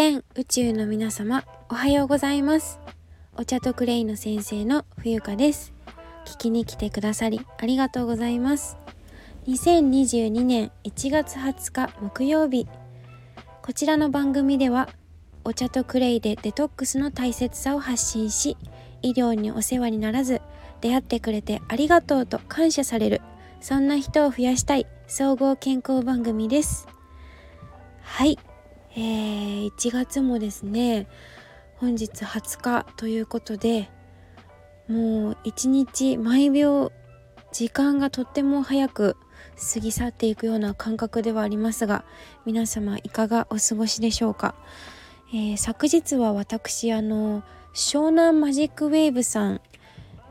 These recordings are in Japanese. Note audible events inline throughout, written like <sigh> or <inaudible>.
全宇宙の皆様おはようございます。お茶とクレイの先生の冬香です。聞きに来てくださりありがとうございます。2022年1月20日木曜日。こちらの番組ではお茶とクレイでデトックスの大切さを発信し医療にお世話にならず出会ってくれてありがとうと感謝されるそんな人を増やしたい総合健康番組です。はい。えー、1月もですね本日20日ということでもう一日毎秒時間がとっても早く過ぎ去っていくような感覚ではありますが皆様いかがお過ごしでしょうか、えー、昨日は私あの湘南マジックウェーブさん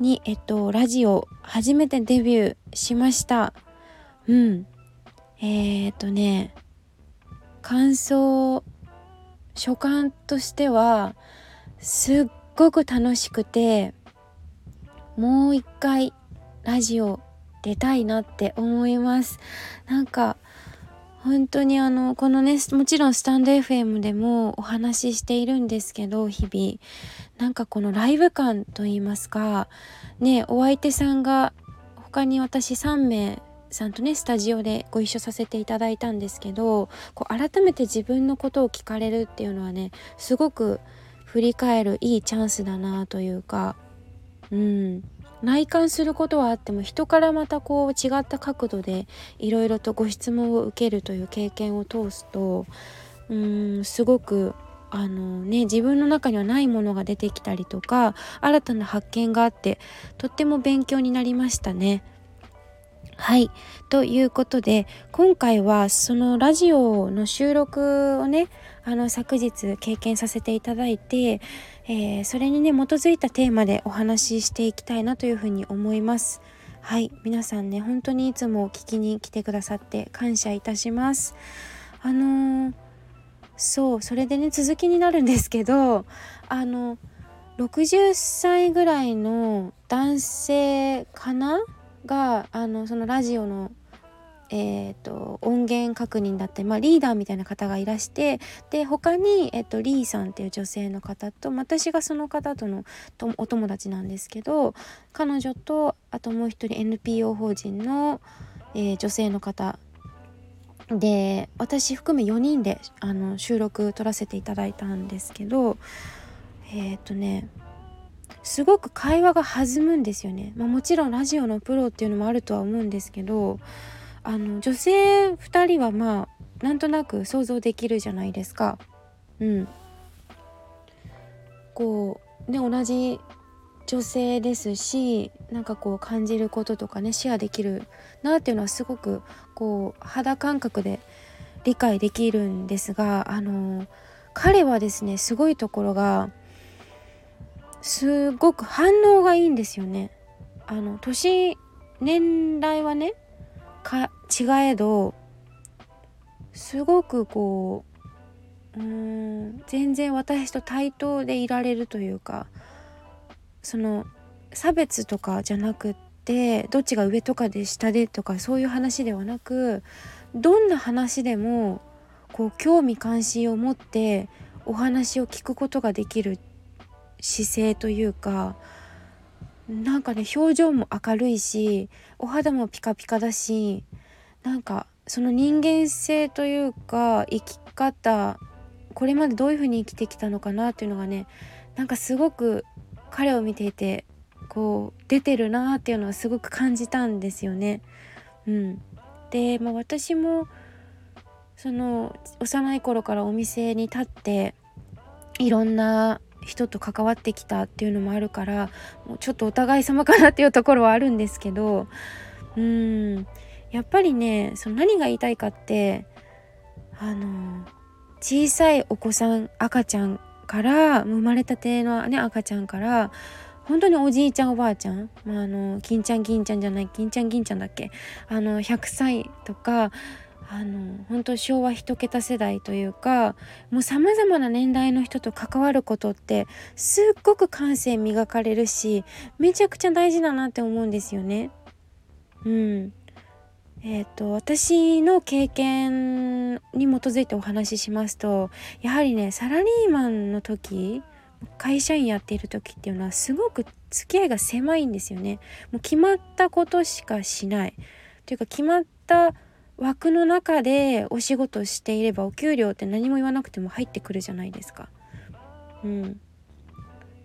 にえっとラジオ初めてデビューしました。うん。えー、っとね感想所感としてはすっごく楽しくてもう一回ラジオ出たいなって思います。なんか本当にあのこのねもちろんスタンド FM でもお話ししているんですけど日々。なんかこのライブ感といいますかねお相手さんが他に私3名さんとねスタジオでご一緒させていただいたんですけどこう改めて自分のことを聞かれるっていうのはねすごく振り返るいいチャンスだなというかうん内観することはあっても人からまたこう違った角度でいろいろとご質問を受けるという経験を通すとうんすごくあのね自分の中にはないものが出てきたりとか新たな発見があってとっても勉強になりましたね。はいということで今回はそのラジオの収録をねあの昨日経験させていただいて、えー、それにね基づいたテーマでお話ししていきたいなというふうに思います。はい皆さんね本当にいつも聞きに来てくださって感謝いたします。あのー、そうそれでね続きになるんですけどあの60歳ぐらいの男性かながあのそのラジオの、えーと、音源確認だって、まあ、リーダーみたいな方がいらしてで他に、えーと、リーさんっていう女性の方と私がその方とのとお友達なんですけど彼女とあともう一人 NPO 法人の、えー、女性の方。で私含め4人であの収録撮らせていただいたんですけどえっ、ー、とねすごく会話が弾むんですよね、まあ、もちろんラジオのプロっていうのもあるとは思うんですけどあの女性2人はまあなんとなく想像できるじゃないですか。うん、こうね同じ女性ですしなんかこう感じることとかねシェアできるなっていうのはすごくこう肌感覚で理解できるんですがあの彼はですねすごいところがすごく反応がいいんですよね。あの年年代はねか違えどすごくこううん全然私と対等でいられるというかその差別とかじゃなくってどっちが上とかで下でとかそういう話ではなくどんな話でもこう興味関心を持ってお話を聞くことができる姿勢というかなんかね表情も明るいしお肌もピカピカだしなんかその人間性というか生き方これまでどういう風に生きてきたのかなっていうのがねなんかすごく彼を見ていてこう出てるなっていうのはすごく感じたんですよね。うん、で、まあ、私もその幼い頃からお店に立っていろんな人と関わってきたっていうのもあるからもうちょっとお互い様かなっていうところはあるんですけどうんやっぱりねその何が言いたいかってあの小さいお子さん赤ちゃんから生まれたてのね赤ちゃんから本当におじいちゃんおばあちゃん、まあ、あの金ちゃん銀ちゃんじゃない金ちゃん銀ちゃんだっけあの100歳とかあの本当昭和一桁世代というかもうさまざまな年代の人と関わることってすっごく感性磨かれるしめちゃくちゃ大事だなって思うんですよね。うん、えーと、私の経験に基づいてお話ししますとやはりねサラリーマンの時会社員やっている時っていうのはすごく付き合いが狭いんですよね。もう決まったことしかしないというか決まった枠の中でお仕事していればお給料って何も言わなくても入ってくるじゃないですか。うん、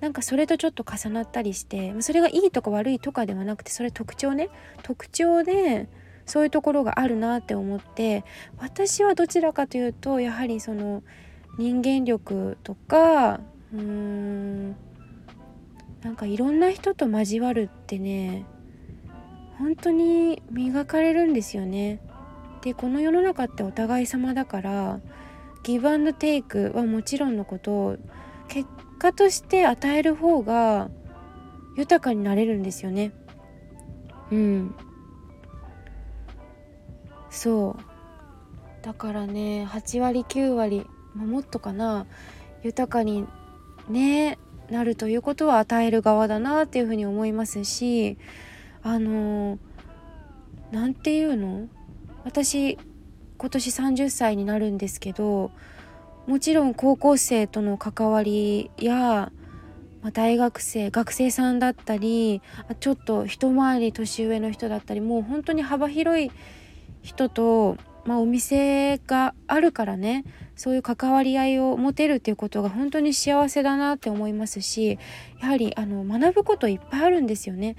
なんかそれとちょっと重なったりしてそれがいいとか悪いとかではなくてそれ特徴ね特徴でそういうところがあるなって思って私はどちらかというとやはりその人間力とかうーんなんかいろんな人と交わるってね本当に磨かれるんですよね。でこの世の中ってお互い様だからギブアンドテイクはもちろんのこと結果として与える方が豊かになれるんですよね。うん。そう。だからね8割9割、まあ、もっとかな豊かにねなるということは与える側だなっていうふうに思いますしあの何て言うの？私今年30歳になるんですけどもちろん高校生との関わりや、まあ、大学生学生さんだったりちょっと一回り年上の人だったりもう本当に幅広い人と、まあ、お店があるからねそういう関わり合いを持てるっていうことが本当に幸せだなって思いますしやはりあの学ぶこといっぱいあるんですよね。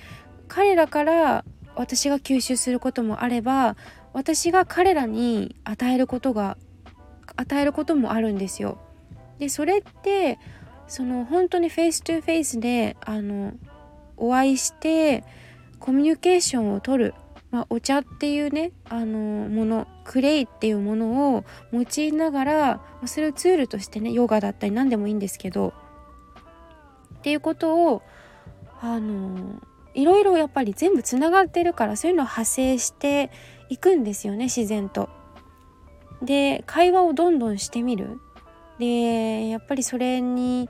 彼らから私が吸収することもあれば私が彼らに与えることが与えることもあるんですよ。でそれってその本当にフェイストゥフェイスであのお会いしてコミュニケーションをとるまあ、お茶っていうねあのものクレイっていうものを用いながらそれをツールとしてねヨガだったり何でもいいんですけどっていうことをあのいろいろやっぱり全部つながってるからそういうのを派生していくんですよね自然と。で会話をどんどんしてみる。でやっぱりそれに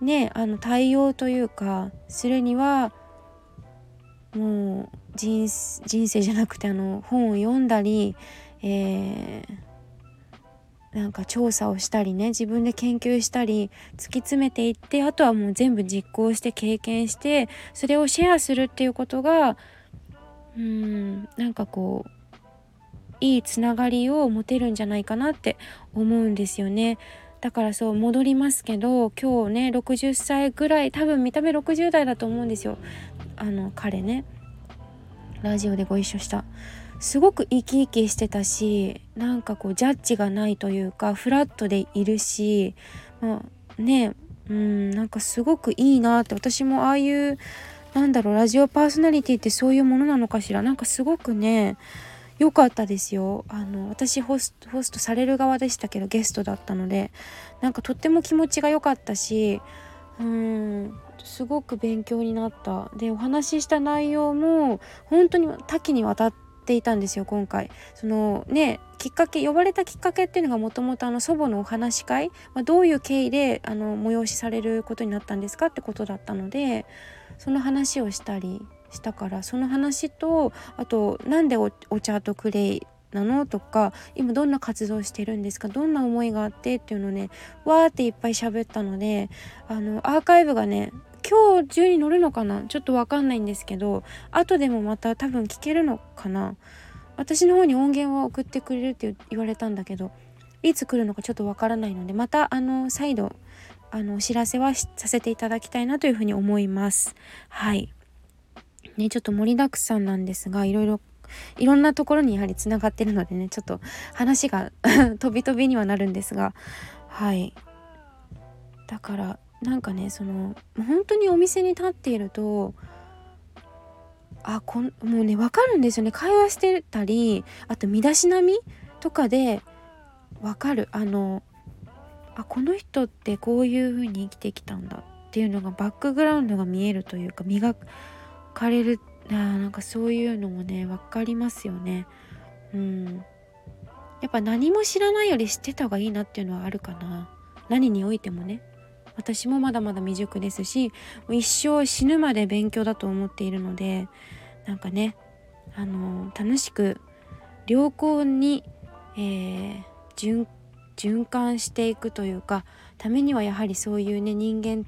ねあの対応というかするにはもう人人生じゃなくてあの本を読んだり、えー、なんか調査をしたりね自分で研究したり突き詰めていってあとはもう全部実行して経験してそれをシェアするっていうことがうん。なんかこういいつながりを持てるんじゃないかなって思うんですよね。だからそう戻りますけど今日ね60歳ぐらい多分見た目60代だと思うんですよ。あの彼ね。ラジオでご一緒した。すごく生き生きしてたしなんかこうジャッジがないというかフラットでいるし、まあ、ねうんなんかすごくいいなって私もああいうなんだろうラジオパーソナリティってそういうものなのかしら？なんかすごくね良かったですよ。あの私ホスホストされる側でしたけどゲストだったので。なんかとっても気持ちが良かったしうんすごく勉強になった。でお話しした内容も本当に多岐にわたっていたんですよ今回。そのねきっかけ呼ばれたきっかけっていうのがもともと祖母のお話し会、まあ、どういう経緯であの催しされることになったんですかってことだったのでその話をしたりしたからその話とあとなんでお茶とクレイなのとか今どんな活動してるんですか？どんな思いがあってっていうのねわーっていっぱい喋ったのであのアーカイブがね今日中に乗るのかな？ちょっとわかんないんですけど後でもまた多分聞けるのかな？私の方に音源は送ってくれるって言われたんだけどいつ来るのかちょっとわからないのでまたあの再度あのお知らせはさせていただきたいなというふうに思います。はい。ねちょっと盛りだくさんなんですがいろいろいろんなところにやはりつながってるのでねちょっと話が <laughs> 飛び飛びにはなるんですがはい。だからなんかねその本当にお店に立っているとあこんもうね分かるんですよね。会話してたりあと身だしなみとかで分かる。あのあこの人ってこういう風に生きてきたんだっていうのがバックグラウンドが見えるというか磨かれるあなんかそういうのもね分かりますよね。うん。やっぱ何も知らないより知ってた方がいいなっていうのはあるかな。何においてもね。私もまだまだ未熟ですし一生死ぬまで勉強だと思っているのでなんかねあの楽しく良好に、えー、循循環していくというかためにはやはりそういうね人間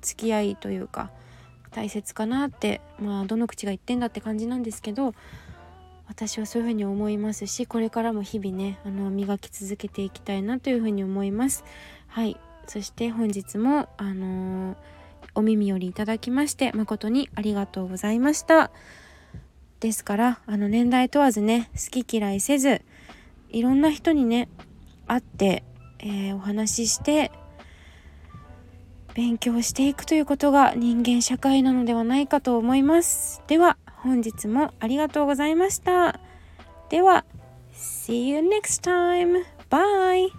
付き合いというか大切かなってまあどの口が言ってんだって感じなんですけど私はそういうふうに思いますしこれからも日々ねあの磨き続けていきたいなというふうに思います。はい。そして本日もあのー、お耳寄りいただきまして誠にありがとうございました。ですからあの年代問わずね好き嫌いせずいろんな人にね会って、えー、お話しして勉強していくということが人間社会なのではないかと思いますでは本日もありがとうございましたでは See you next time! Bye!